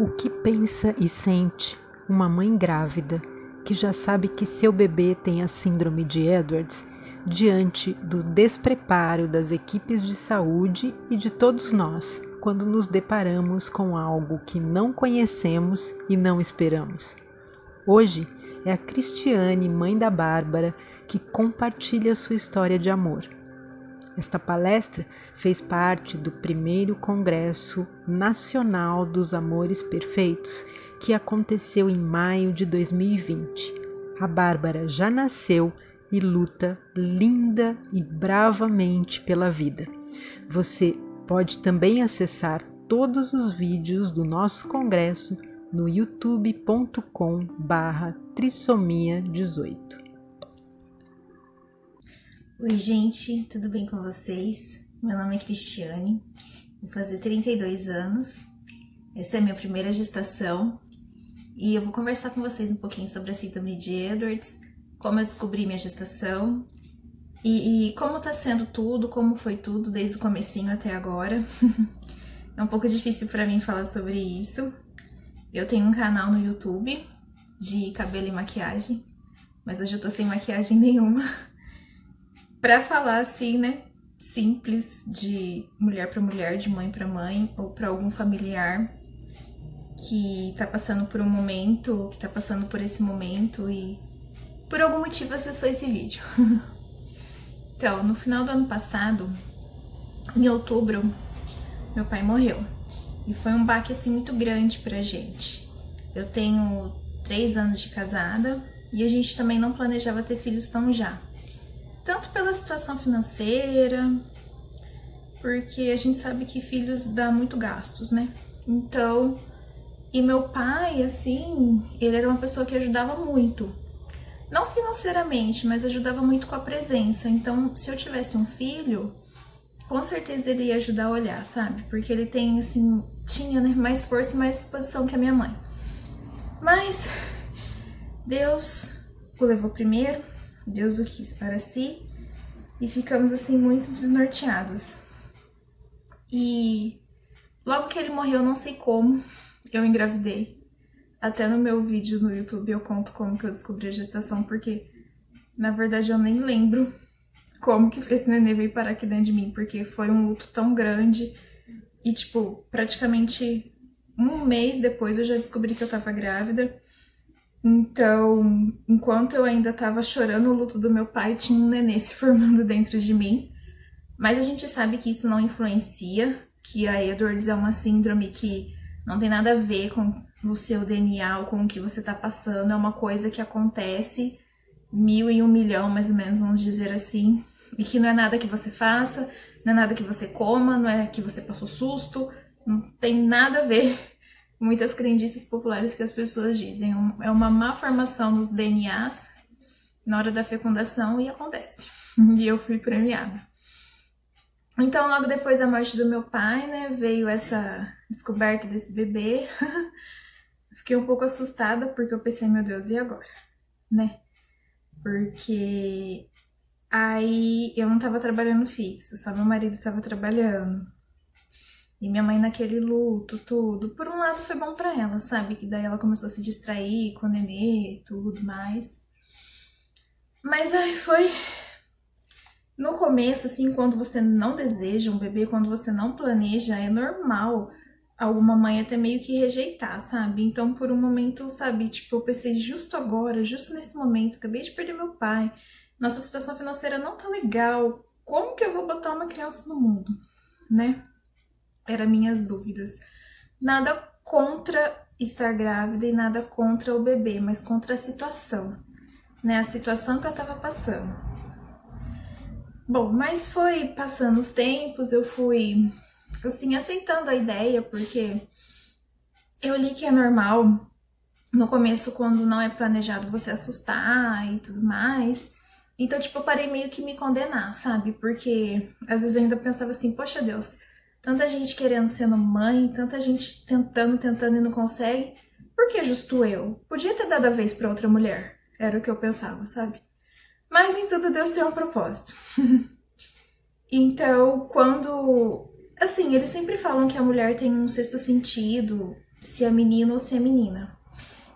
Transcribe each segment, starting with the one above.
O que pensa e sente uma mãe grávida que já sabe que seu bebê tem a síndrome de Edwards diante do despreparo das equipes de saúde e de todos nós quando nos deparamos com algo que não conhecemos e não esperamos? Hoje é a Cristiane, mãe da Bárbara, que compartilha sua história de amor. Esta palestra fez parte do primeiro Congresso Nacional dos Amores Perfeitos, que aconteceu em maio de 2020. A Bárbara já nasceu e luta linda e bravamente pela vida. Você pode também acessar todos os vídeos do nosso congresso no youtube.com/trissomia18. Oi, gente, tudo bem com vocês? Meu nome é Cristiane, vou fazer 32 anos. Essa é a minha primeira gestação e eu vou conversar com vocês um pouquinho sobre a síndrome de Edwards, como eu descobri minha gestação e, e como tá sendo tudo, como foi tudo desde o comecinho até agora. é um pouco difícil para mim falar sobre isso. Eu tenho um canal no YouTube de cabelo e maquiagem, mas hoje eu tô sem maquiagem nenhuma. para falar assim, né? Simples de mulher para mulher, de mãe para mãe ou para algum familiar que tá passando por um momento, que tá passando por esse momento e por algum motivo acessou esse vídeo. então, no final do ano passado, em outubro, meu pai morreu. E foi um baque assim muito grande pra gente. Eu tenho três anos de casada e a gente também não planejava ter filhos tão já tanto pela situação financeira, porque a gente sabe que filhos dá muito gastos, né? Então, e meu pai, assim, ele era uma pessoa que ajudava muito. Não financeiramente, mas ajudava muito com a presença. Então, se eu tivesse um filho, com certeza ele ia ajudar a olhar, sabe? Porque ele tem, assim, tinha né, mais força e mais disposição que a minha mãe. Mas Deus o levou primeiro, Deus o quis para si e ficamos assim muito desnorteados. E logo que ele morreu, não sei como, eu engravidei. Até no meu vídeo no YouTube eu conto como que eu descobri a gestação, porque na verdade eu nem lembro como que esse nenê veio parar aqui dentro de mim, porque foi um luto tão grande e tipo, praticamente um mês depois eu já descobri que eu tava grávida. Então, enquanto eu ainda estava chorando o luto do meu pai, tinha um nenê se formando dentro de mim. Mas a gente sabe que isso não influencia, que a Edwards é uma síndrome que não tem nada a ver com o seu DNA ou com o que você está passando, é uma coisa que acontece mil e um milhão, mais ou menos, vamos dizer assim, e que não é nada que você faça, não é nada que você coma, não é que você passou susto, não tem nada a ver muitas crendices populares que as pessoas dizem. É uma má formação nos DNAs na hora da fecundação e acontece. E eu fui premiada. Então, logo depois da morte do meu pai, né, veio essa descoberta desse bebê. Fiquei um pouco assustada porque eu pensei, meu Deus, e agora? Né? Porque aí eu não tava trabalhando fixo, só meu marido tava trabalhando. E minha mãe naquele luto, tudo. Por um lado foi bom para ela, sabe? Que daí ela começou a se distrair com o nenê, tudo mais. Mas aí foi no começo, assim, quando você não deseja um bebê, quando você não planeja, é normal alguma mãe até meio que rejeitar, sabe? Então, por um momento, sabe, tipo, eu pensei justo agora, justo nesse momento, acabei de perder meu pai, nossa situação financeira não tá legal, como que eu vou botar uma criança no mundo, né? Eram minhas dúvidas. Nada contra estar grávida e nada contra o bebê, mas contra a situação, né? A situação que eu tava passando. Bom, mas foi passando os tempos, eu fui assim aceitando a ideia, porque eu li que é normal no começo quando não é planejado você assustar e tudo mais. Então, tipo, eu parei meio que me condenar, sabe? Porque às vezes eu ainda pensava assim, poxa Deus, Tanta gente querendo ser mãe, tanta gente tentando, tentando e não consegue. Por que justo eu? Podia ter dado a vez para outra mulher. Era o que eu pensava, sabe? Mas em tudo Deus tem um propósito. então, quando. Assim, eles sempre falam que a mulher tem um sexto sentido, se é menino ou se é menina.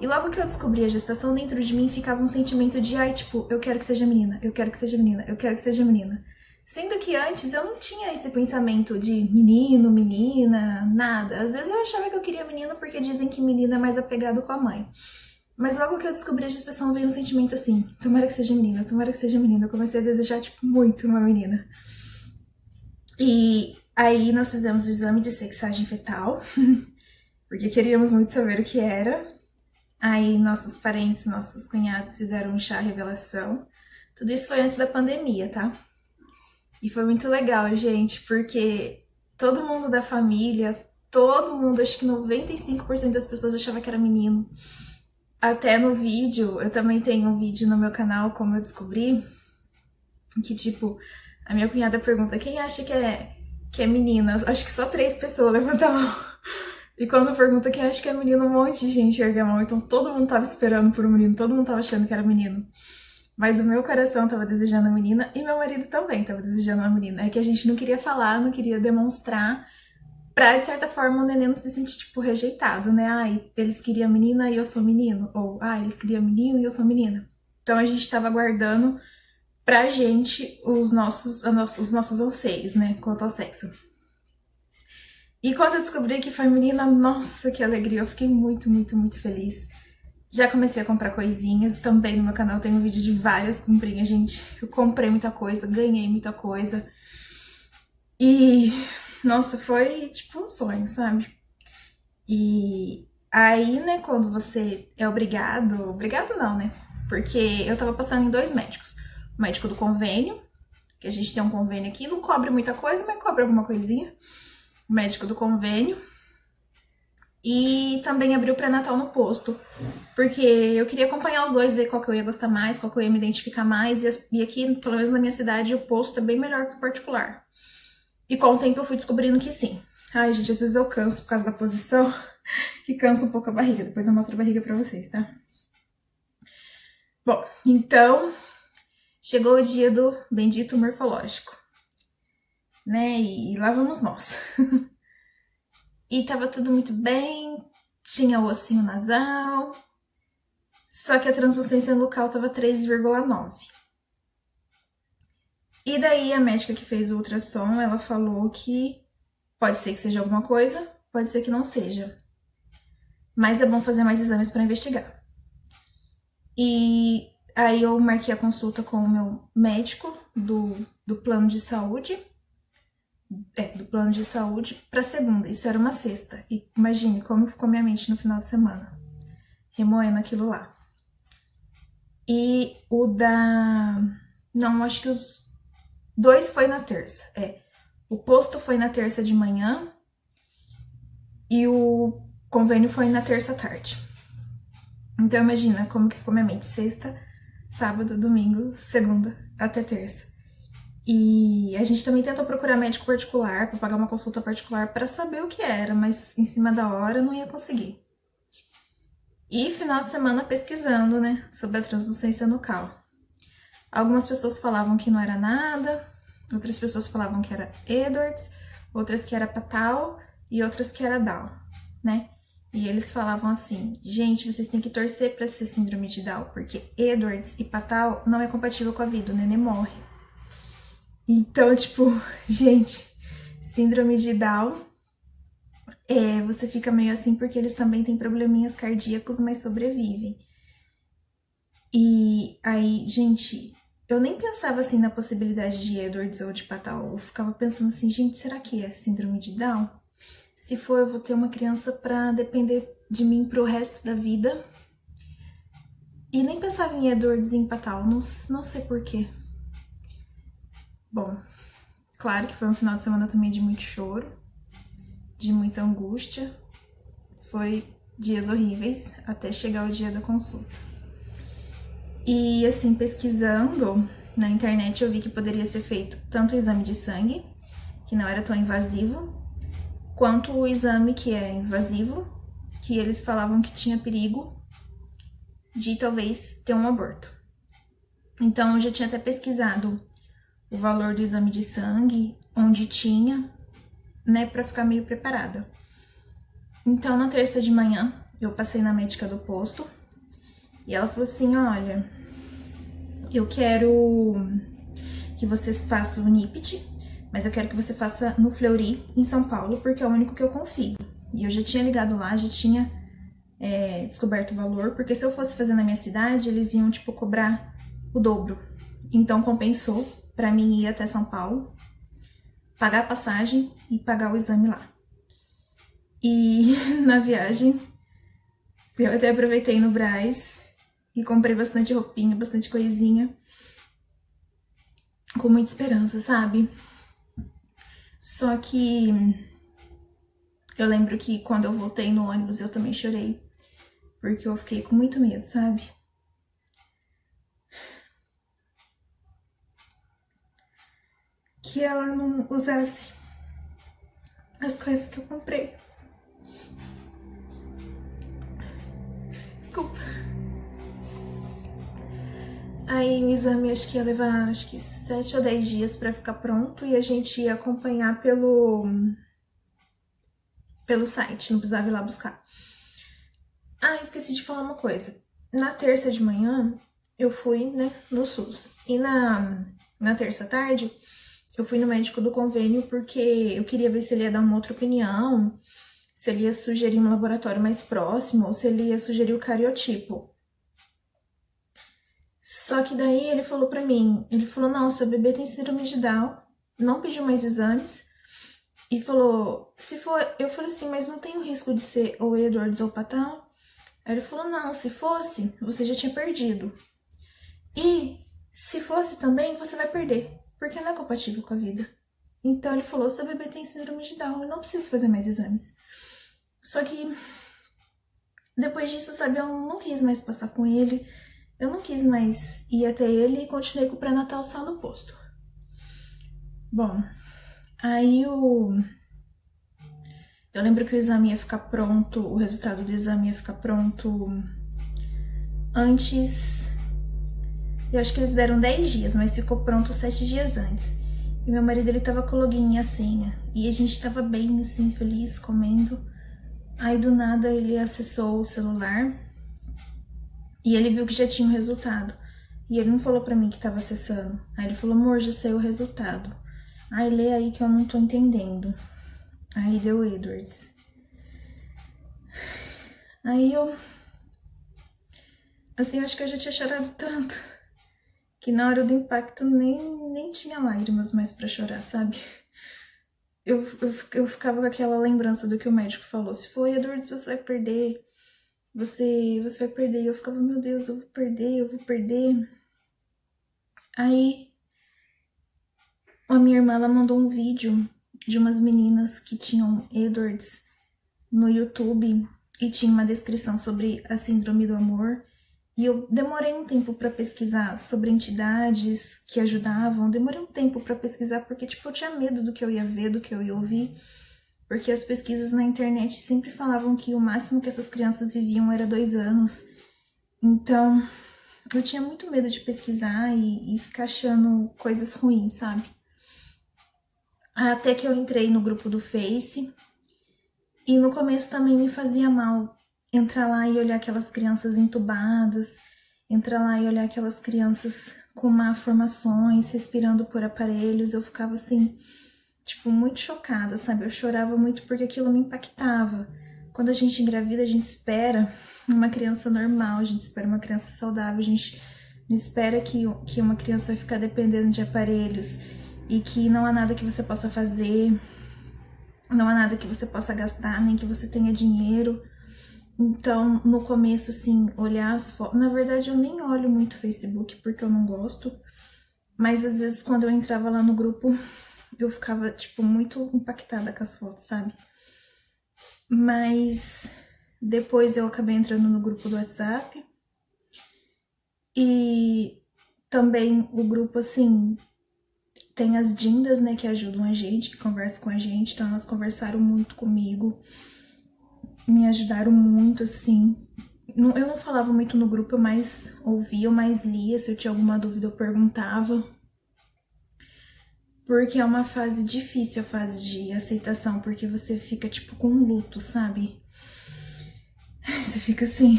E logo que eu descobri a gestação, dentro de mim ficava um sentimento de, ai, tipo, eu quero que seja menina, eu quero que seja menina, eu quero que seja menina. Sendo que antes eu não tinha esse pensamento de menino, menina, nada. Às vezes eu achava que eu queria menino porque dizem que menino é mais apegado com a mãe. Mas logo que eu descobri a gestação veio um sentimento assim: tomara que seja menina, tomara que seja menina. Eu comecei a desejar, tipo, muito uma menina. E aí nós fizemos o exame de sexagem fetal, porque queríamos muito saber o que era. Aí nossos parentes, nossos cunhados fizeram um chá revelação. Tudo isso foi antes da pandemia, tá? E foi muito legal, gente, porque todo mundo da família, todo mundo, acho que 95% das pessoas achava que era menino. Até no vídeo, eu também tenho um vídeo no meu canal, como eu descobri, que tipo, a minha cunhada pergunta quem acha que é, que é menina. Acho que só três pessoas levantam a mão. E quando pergunta quem acha que é menino, um monte de gente ergue a mão. Então todo mundo tava esperando por um menino, todo mundo tava achando que era menino. Mas o meu coração estava desejando a menina e meu marido também estava desejando uma menina. É que a gente não queria falar, não queria demonstrar pra, de certa forma, o neném não se sentir, tipo, rejeitado, né? Ai, eles queriam menina e eu sou menino. Ou, ah, eles queriam menino e eu sou menina. Então a gente estava guardando pra gente os nossos, os nossos anseios, né? Quanto ao sexo. E quando eu descobri que foi menina, nossa, que alegria! Eu fiquei muito, muito, muito feliz. Já comecei a comprar coisinhas, também no meu canal tem um vídeo de várias comprinhas, gente. Eu comprei muita coisa, ganhei muita coisa. E, nossa, foi tipo um sonho, sabe? E aí, né, quando você é obrigado, obrigado não, né? Porque eu tava passando em dois médicos. O médico do convênio, que a gente tem um convênio aqui, não cobre muita coisa, mas cobre alguma coisinha. O médico do convênio, e também abri o pré-natal no posto, porque eu queria acompanhar os dois, ver qual que eu ia gostar mais, qual que eu ia me identificar mais, e aqui, pelo menos na minha cidade, o posto é bem melhor que o particular. E com o tempo eu fui descobrindo que sim. Ai, gente, às vezes eu canso por causa da posição, que cansa um pouco a barriga. Depois eu mostro a barriga pra vocês, tá? Bom, então, chegou o dia do bendito morfológico, né? E lá vamos nós. E tava tudo muito bem, tinha o ossinho nasal, só que a translucência local tava 3,9. E daí a médica que fez o ultrassom, ela falou que pode ser que seja alguma coisa, pode ser que não seja. Mas é bom fazer mais exames para investigar. E aí eu marquei a consulta com o meu médico do, do plano de saúde é, do plano de saúde para segunda. Isso era uma sexta. E imagine como ficou minha mente no final de semana, remoendo aquilo lá. E o da. Não, acho que os dois foi na terça. É. O posto foi na terça de manhã e o convênio foi na terça tarde. Então imagina como que ficou minha mente. Sexta, sábado, domingo, segunda até terça. E a gente também tentou procurar médico particular para pagar uma consulta particular para saber o que era, mas em cima da hora não ia conseguir. E final de semana pesquisando, né, sobre a translucência nucal. Algumas pessoas falavam que não era nada, outras pessoas falavam que era Edwards, outras que era Patal e outras que era Down, né? E eles falavam assim: gente, vocês têm que torcer para ser síndrome de Down, porque Edwards e Patal não é compatível com a vida, o neném morre. Então, tipo, gente, síndrome de Down, é, você fica meio assim porque eles também têm probleminhas cardíacos, mas sobrevivem. E aí, gente, eu nem pensava assim na possibilidade de Edwards ou de Patal. Eu ficava pensando assim, gente, será que é síndrome de Down? Se for, eu vou ter uma criança para depender de mim pro resto da vida. E nem pensava em Edwards e em Patal, não, não sei porquê. Bom, claro que foi um final de semana também de muito choro, de muita angústia. Foi dias horríveis até chegar o dia da consulta. E assim, pesquisando na internet, eu vi que poderia ser feito tanto o exame de sangue, que não era tão invasivo, quanto o exame que é invasivo, que eles falavam que tinha perigo de talvez ter um aborto. Então eu já tinha até pesquisado o valor do exame de sangue, onde tinha, né, para ficar meio preparada. Então, na terça de manhã, eu passei na médica do posto e ela falou assim: Olha, eu quero que vocês façam o NIPT, mas eu quero que você faça no Fleury, em São Paulo, porque é o único que eu confio. E eu já tinha ligado lá, já tinha é, descoberto o valor, porque se eu fosse fazer na minha cidade, eles iam, tipo, cobrar o dobro. Então compensou para mim ir até São Paulo, pagar a passagem e pagar o exame lá. E na viagem, eu até aproveitei no Braz e comprei bastante roupinha, bastante coisinha. Com muita esperança, sabe? Só que eu lembro que quando eu voltei no ônibus eu também chorei. Porque eu fiquei com muito medo, sabe? Que ela não usasse as coisas que eu comprei. Desculpa. Aí o exame acho que ia levar acho que sete ou dez dias para ficar pronto e a gente ia acompanhar pelo pelo site, não precisava ir lá buscar. Ah, esqueci de falar uma coisa. Na terça de manhã eu fui, né, no SUS. E na na terça tarde eu fui no médico do convênio porque eu queria ver se ele ia dar uma outra opinião, se ele ia sugerir um laboratório mais próximo ou se ele ia sugerir o cariotipo. Só que daí ele falou para mim, ele falou: "Não, seu bebê tem síndrome de Down". Não pediu mais exames e falou: "Se for, eu falei assim, mas não tem o risco de ser ou Edwards ou Patal?" Aí ele falou: "Não, se fosse, você já tinha perdido. E se fosse também, você vai perder, porque não é compatível com a vida." Então ele falou: "Seu bebê tem síndrome de Down, e não precisa fazer mais exames." Só que depois disso, sabe, eu não quis mais passar com ele. Eu não quis mais ir até ele e continuei com o pré-natal só no posto. Bom, aí o. Eu lembro que o exame ia ficar pronto, o resultado do exame ia ficar pronto antes. Eu acho que eles deram 10 dias, mas ficou pronto 7 dias antes. E meu marido ele tava com o login e a senha. E a gente tava bem assim, feliz, comendo. Aí do nada ele acessou o celular e ele viu que já tinha o resultado. E ele não falou para mim que tava acessando. Aí ele falou: "Amor, já saiu o resultado". Aí lê aí que eu não tô entendendo. Aí deu Edwards. Aí eu assim, eu acho que eu já tinha chorado tanto que na hora do impacto nem nem tinha lágrimas mais para chorar, sabe? Eu, eu, eu ficava com aquela lembrança do que o médico falou: se for Edwards, você vai perder você, você vai perder. Eu ficava, meu Deus, eu vou perder, eu vou perder. Aí a minha irmã ela mandou um vídeo de umas meninas que tinham Edwards no YouTube e tinha uma descrição sobre a síndrome do amor. E eu demorei um tempo para pesquisar sobre entidades que ajudavam. Demorei um tempo para pesquisar porque tipo eu tinha medo do que eu ia ver, do que eu ia ouvir porque as pesquisas na internet sempre falavam que o máximo que essas crianças viviam era dois anos. Então, eu tinha muito medo de pesquisar e, e ficar achando coisas ruins, sabe? Até que eu entrei no grupo do Face e no começo também me fazia mal entrar lá e olhar aquelas crianças entubadas, entrar lá e olhar aquelas crianças com malformações, respirando por aparelhos. Eu ficava assim tipo, muito chocada, sabe? Eu chorava muito porque aquilo me impactava. Quando a gente engravida, a gente espera uma criança normal, a gente espera uma criança saudável, a gente não espera que, que uma criança vai ficar dependendo de aparelhos e que não há nada que você possa fazer, não há nada que você possa gastar, nem que você tenha dinheiro. Então, no começo, assim, olhar as fotos. Na verdade, eu nem olho muito Facebook porque eu não gosto. Mas às vezes, quando eu entrava lá no grupo, eu ficava, tipo, muito impactada com as fotos, sabe? Mas depois eu acabei entrando no grupo do WhatsApp. E também o grupo, assim, tem as dindas, né, que ajudam a gente, que conversam com a gente. Então elas conversaram muito comigo, me ajudaram muito, assim. Eu não falava muito no grupo, eu mais ouvia, eu mais lia. Se eu tinha alguma dúvida, eu perguntava Porque é uma fase difícil, a fase de aceitação, porque você fica tipo com um luto, sabe? Você fica assim,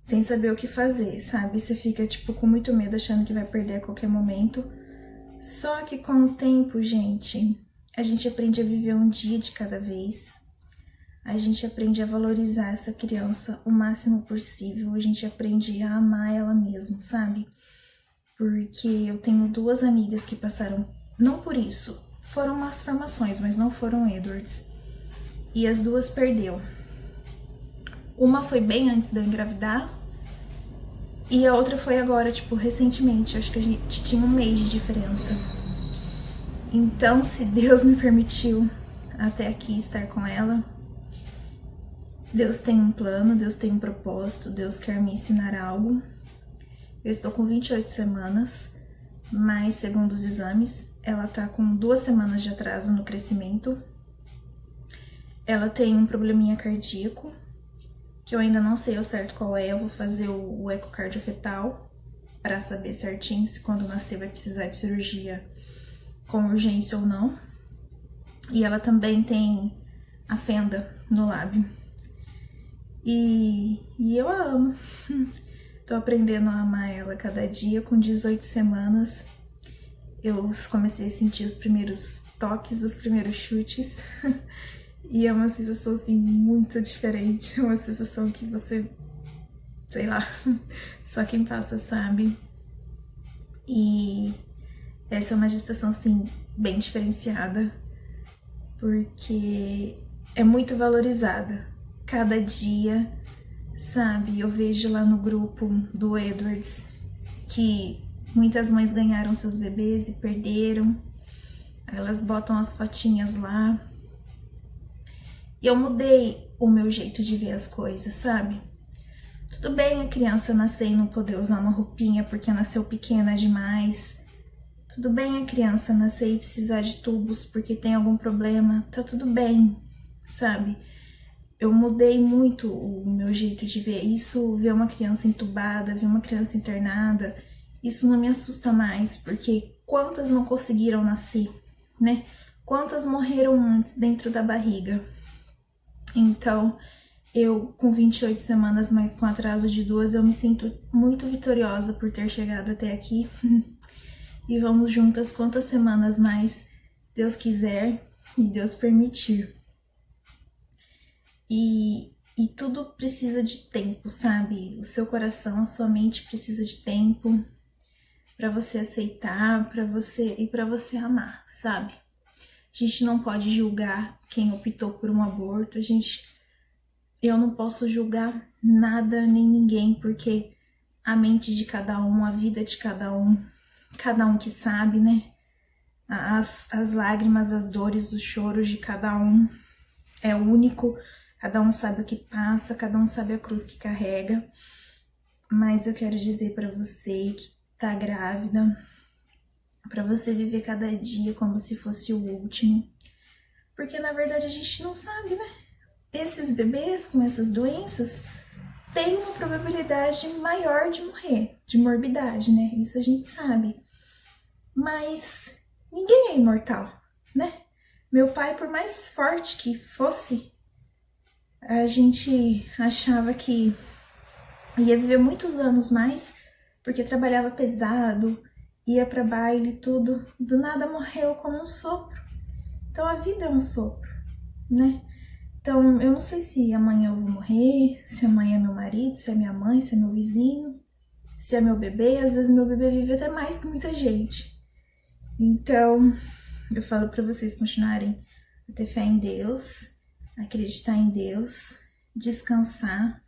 sem saber o que fazer, sabe? Você fica tipo com muito medo, achando que vai perder a qualquer momento. Só que com o tempo, gente, a gente aprende a viver um dia de cada vez. A gente aprende a valorizar essa criança o máximo possível. A gente aprende a amar ela mesmo, sabe? Porque eu tenho duas amigas que passaram, não por isso, foram umas formações, mas não foram Edwards. E as duas perdeu. Uma foi bem antes de eu engravidar, e a outra foi agora, tipo, recentemente. Acho que a gente tinha um mês de diferença. Então, se Deus me permitiu até aqui estar com ela, Deus tem um plano, Deus tem um propósito, Deus quer me ensinar algo. Eu estou com 28 semanas, mas segundo os exames, ela tá com duas semanas de atraso no crescimento. Ela tem um probleminha cardíaco, que eu ainda não sei ao certo qual é. Eu vou fazer o, o ecocardio fetal para saber certinho se quando nascer vai precisar de cirurgia com urgência ou não. E ela também tem a fenda no lábio. E, e eu a amo. Tô aprendendo a amar ela cada dia. Com 18 semanas, eu comecei a sentir os primeiros toques, os primeiros chutes. E é uma sensação assim muito diferente, é uma sensação que você, sei lá, só quem passa sabe. E essa é uma gestação assim bem diferenciada, porque é muito valorizada. Cada dia, sabe? Eu vejo lá no grupo do Edwards que muitas mães ganharam seus bebês e perderam. Elas botam as fotinhas lá e eu mudei o meu jeito de ver as coisas, sabe? Tudo bem a criança nascer e não poder usar uma roupinha porque nasceu pequena demais. Tudo bem a criança nascer e precisar de tubos porque tem algum problema. Tá tudo bem, sabe? Eu mudei muito o meu jeito de ver. Isso, ver uma criança entubada, ver uma criança internada, isso não me assusta mais, porque quantas não conseguiram nascer, né? Quantas morreram antes dentro da barriga? Então, eu com 28 semanas, mas com atraso de duas, eu me sinto muito vitoriosa por ter chegado até aqui. e vamos juntas quantas semanas mais Deus quiser e Deus permitir. E, e tudo precisa de tempo, sabe? O seu coração, a sua mente precisa de tempo para você aceitar, para você e para você amar, sabe? A gente não pode julgar quem optou por um aborto. A gente eu não posso julgar nada nem ninguém, porque a mente de cada um, a vida de cada um, cada um que sabe, né? As, as lágrimas, as dores, os choros de cada um é único, cada um sabe o que passa, cada um sabe a cruz que carrega. Mas eu quero dizer para você que tá grávida, para você viver cada dia como se fosse o último. Porque na verdade a gente não sabe, né? Esses bebês com essas doenças têm uma probabilidade maior de morrer, de morbidade, né? Isso a gente sabe. Mas ninguém é imortal, né? Meu pai, por mais forte que fosse, a gente achava que ia viver muitos anos mais, porque trabalhava pesado, ia para baile e tudo, do nada morreu como um sopro. Então a vida é um sopro, né? Então eu não sei se amanhã eu vou morrer, se amanhã é meu marido, se é minha mãe, se é meu vizinho, se é meu bebê. Às vezes meu bebê vive até mais que muita gente. Então eu falo para vocês continuarem a ter fé em Deus, acreditar em Deus, descansar,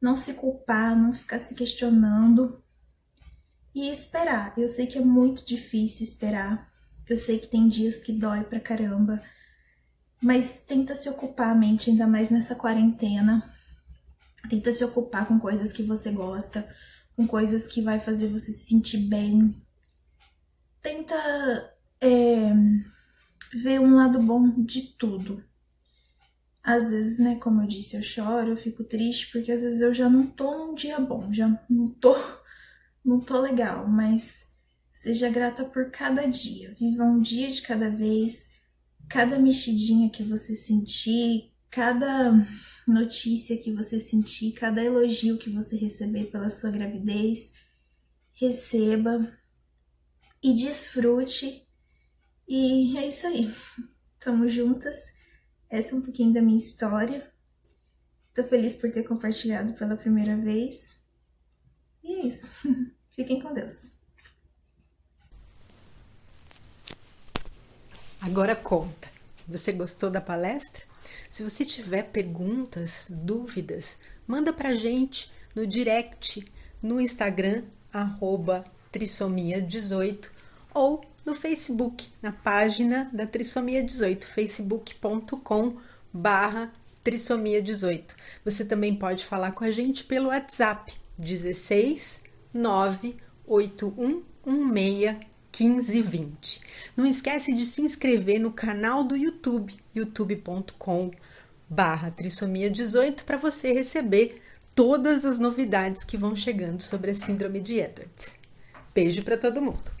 não se culpar, não ficar se questionando, e esperar. Eu sei que é muito difícil esperar. Eu sei que tem dias que dói pra caramba. Mas tenta se ocupar a mente, ainda mais nessa quarentena. Tenta se ocupar com coisas que você gosta, com coisas que vai fazer você se sentir bem. Tenta é, ver um lado bom de tudo. Às vezes, né, como eu disse, eu choro, eu fico triste, porque às vezes eu já não tô num dia bom, já não tô não tô legal, mas Seja grata por cada dia. Viva um dia de cada vez. Cada mexidinha que você sentir, cada notícia que você sentir, cada elogio que você receber pela sua gravidez, receba e desfrute. E é isso aí. Tamo juntas. Essa é um pouquinho da minha história. Tô feliz por ter compartilhado pela primeira vez. E é isso. Fiquem com Deus. Agora conta. Você gostou da palestra? Se você tiver perguntas, dúvidas, manda pra gente no direct no Instagram trissomia18 ou no Facebook, na página da Trissomia 18, facebook.com barra Trissomia 18. Você também pode falar com a gente pelo WhatsApp 16 98116 1520. Não esquece de se inscrever no canal do YouTube, youtube.com barra trissomia 18 para você receber todas as novidades que vão chegando sobre a síndrome de Edwards. Beijo para todo mundo!